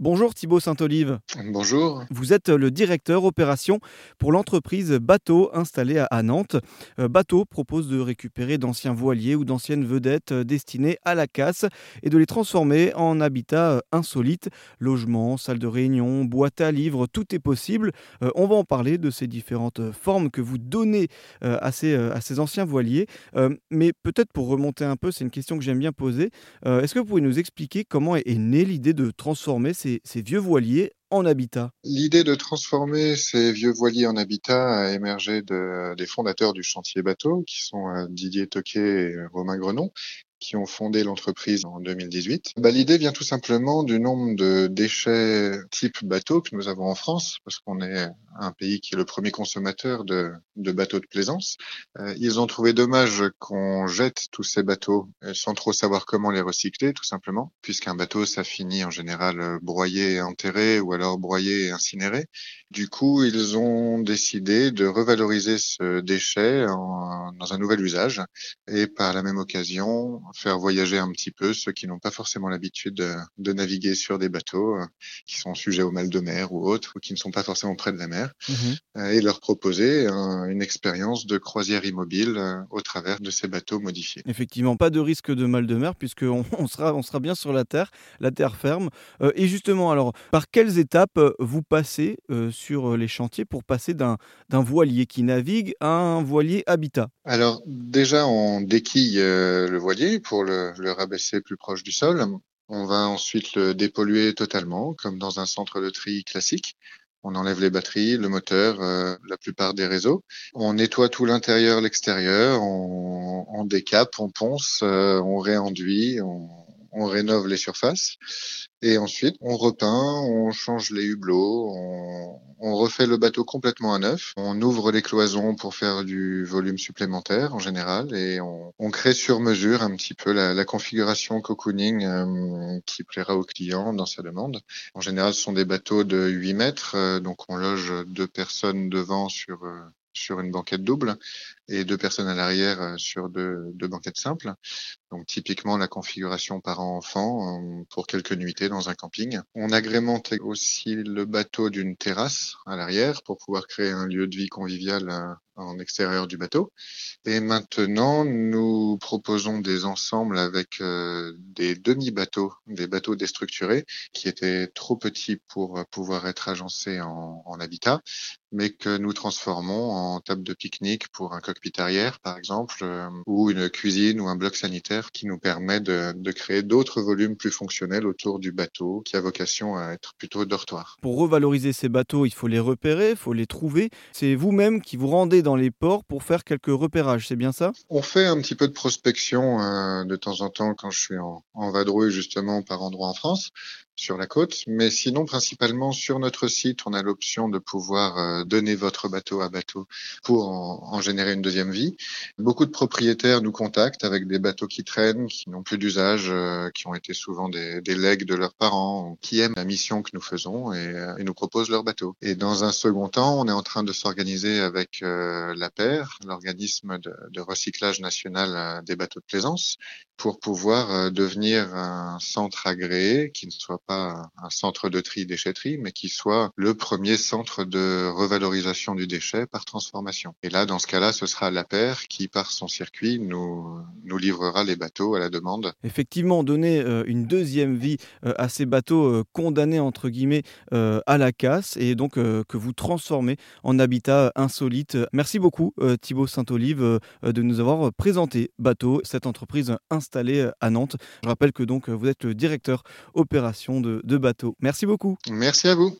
Bonjour Thibaut Saint-Olive. Bonjour. Vous êtes le directeur opération pour l'entreprise Bateau installée à Nantes. Euh, Bateau propose de récupérer d'anciens voiliers ou d'anciennes vedettes euh, destinées à la casse et de les transformer en habitat euh, insolite. Logement, salle de réunion, boîte à livres, tout est possible. On va en parler de ces différentes formes que vous donnez à ces, à ces anciens voiliers. Mais peut-être pour remonter un peu, c'est une question que j'aime bien poser. Est-ce que vous pouvez nous expliquer comment est née l'idée de transformer ces, vieux voiliers en habitat. L'idée de transformer ces vieux voiliers en habitat a émergé des fondateurs du chantier bateau, qui sont euh, Didier Toquet et Romain Grenon, qui ont fondé l'entreprise en 2018. Bah, L'idée vient tout simplement du nombre de déchets type bateau que nous avons en France, parce qu'on est un pays qui est le premier consommateur de, de bateaux de plaisance. Euh, ils ont trouvé dommage qu'on jette tous ces bateaux euh, sans trop savoir comment les recycler, tout simplement, puisqu'un bateau, ça finit en général broyé et enterré, ou alors broyé et incinéré. Du coup, ils ont décidé de revaloriser ce déchet en, dans un nouvel usage, et par la même occasion, faire voyager un petit peu ceux qui n'ont pas forcément l'habitude de, de, naviguer sur des bateaux euh, qui sont sujets au mal de mer ou autres, ou qui ne sont pas forcément près de la mer, mmh euh, et leur proposer une expérience de croisière immobile euh, au travers de ces bateaux modifiés. Effectivement, pas de risque de mal de mer puisqu'on on sera, on sera bien sur la terre, la terre ferme. et justement, alors, par quelles étapes vous passez sur les chantiers pour passer d'un voilier qui navigue à un voilier habitat? Alors, déjà, on déquille le voilier pour le, le rabaisser plus proche du sol. On va ensuite le dépolluer totalement, comme dans un centre de tri classique. On enlève les batteries, le moteur, euh, la plupart des réseaux. On nettoie tout l'intérieur, l'extérieur. On, on, décape, on ponce, euh, on réenduit, on, on rénove les surfaces et ensuite on repeint, on change les hublots, on, on, refait le bateau complètement à neuf, on ouvre les cloisons pour faire du volume supplémentaire en général et on, on crée sur mesure un petit peu la, la configuration cocooning euh, qui plaira aux clients dans sa demande. En général, ce sont des bateaux de 8 mètres, euh, donc on loge deux personnes devant sur euh, sur une banquette double et deux personnes à l'arrière euh, sur deux, banquettes simples. Donc typiquement la configuration parent-enfant euh, pour quelques nuitées dans un camping. On agrémente aussi le bateau d'une terrasse à l'arrière pour pouvoir créer un lieu de vie convivial euh, en extérieur du bateau. Et maintenant, nous proposons des ensembles avec des demi-bateaux, des bateaux déstructurés qui étaient trop petits pour pouvoir être agencés en, habitat, mais que nous transformons en table de pique-nique pour un cockpit arrière, par exemple, euh, ou une cuisine ou un bloc sanitaire qui nous permet de, de créer d'autres volumes plus fonctionnels autour du bateau qui a vocation à être plutôt dortoir. Pour revaloriser ces bateaux, il faut les repérer, il faut les trouver. C'est vous-même qui vous rendez dans les ports pour faire quelques repérages, c'est bien ça? On fait un petit peu de prospection euh, de temps en temps quand je suis en, en vadrouille justement par endroit en France sur la côte, mais sinon principalement sur notre site, on a l'option de pouvoir euh, donner votre bateau à bateau pour en, générer une deuxième vie. Beaucoup de propriétaires nous contactent avec des bateaux qui traînent, qui n'ont plus d'usage, euh, qui ont été souvent des, legs de leurs parents, qui aiment la mission que nous faisons et, euh, et, nous proposent leur bateau. Et dans un second temps, on est en train de s'organiser avec la paire, l'organisme de, recyclage national des bateaux de plaisance, pour pouvoir devenir un centre agréé qui ne soit pas un centre de tri déchetterie, mais qui soit le premier centre de revalorisation du déchet par transformation. Et là, dans ce cas-là, ce sera la paire qui, par son circuit, nous, nous livrera les bateaux à la demande. Effectivement, donner euh, une deuxième vie euh, à ces bateaux euh, condamnés, entre guillemets, à la casse, et donc que vous transformez en habitat insolite. Merci beaucoup, Thibaut Saint-Olive, de nous avoir présenté Bateau, cette entreprise installée à Nantes. Je rappelle que donc vous êtes le directeur opération de, bateaux. Merci beaucoup. Merci à vous.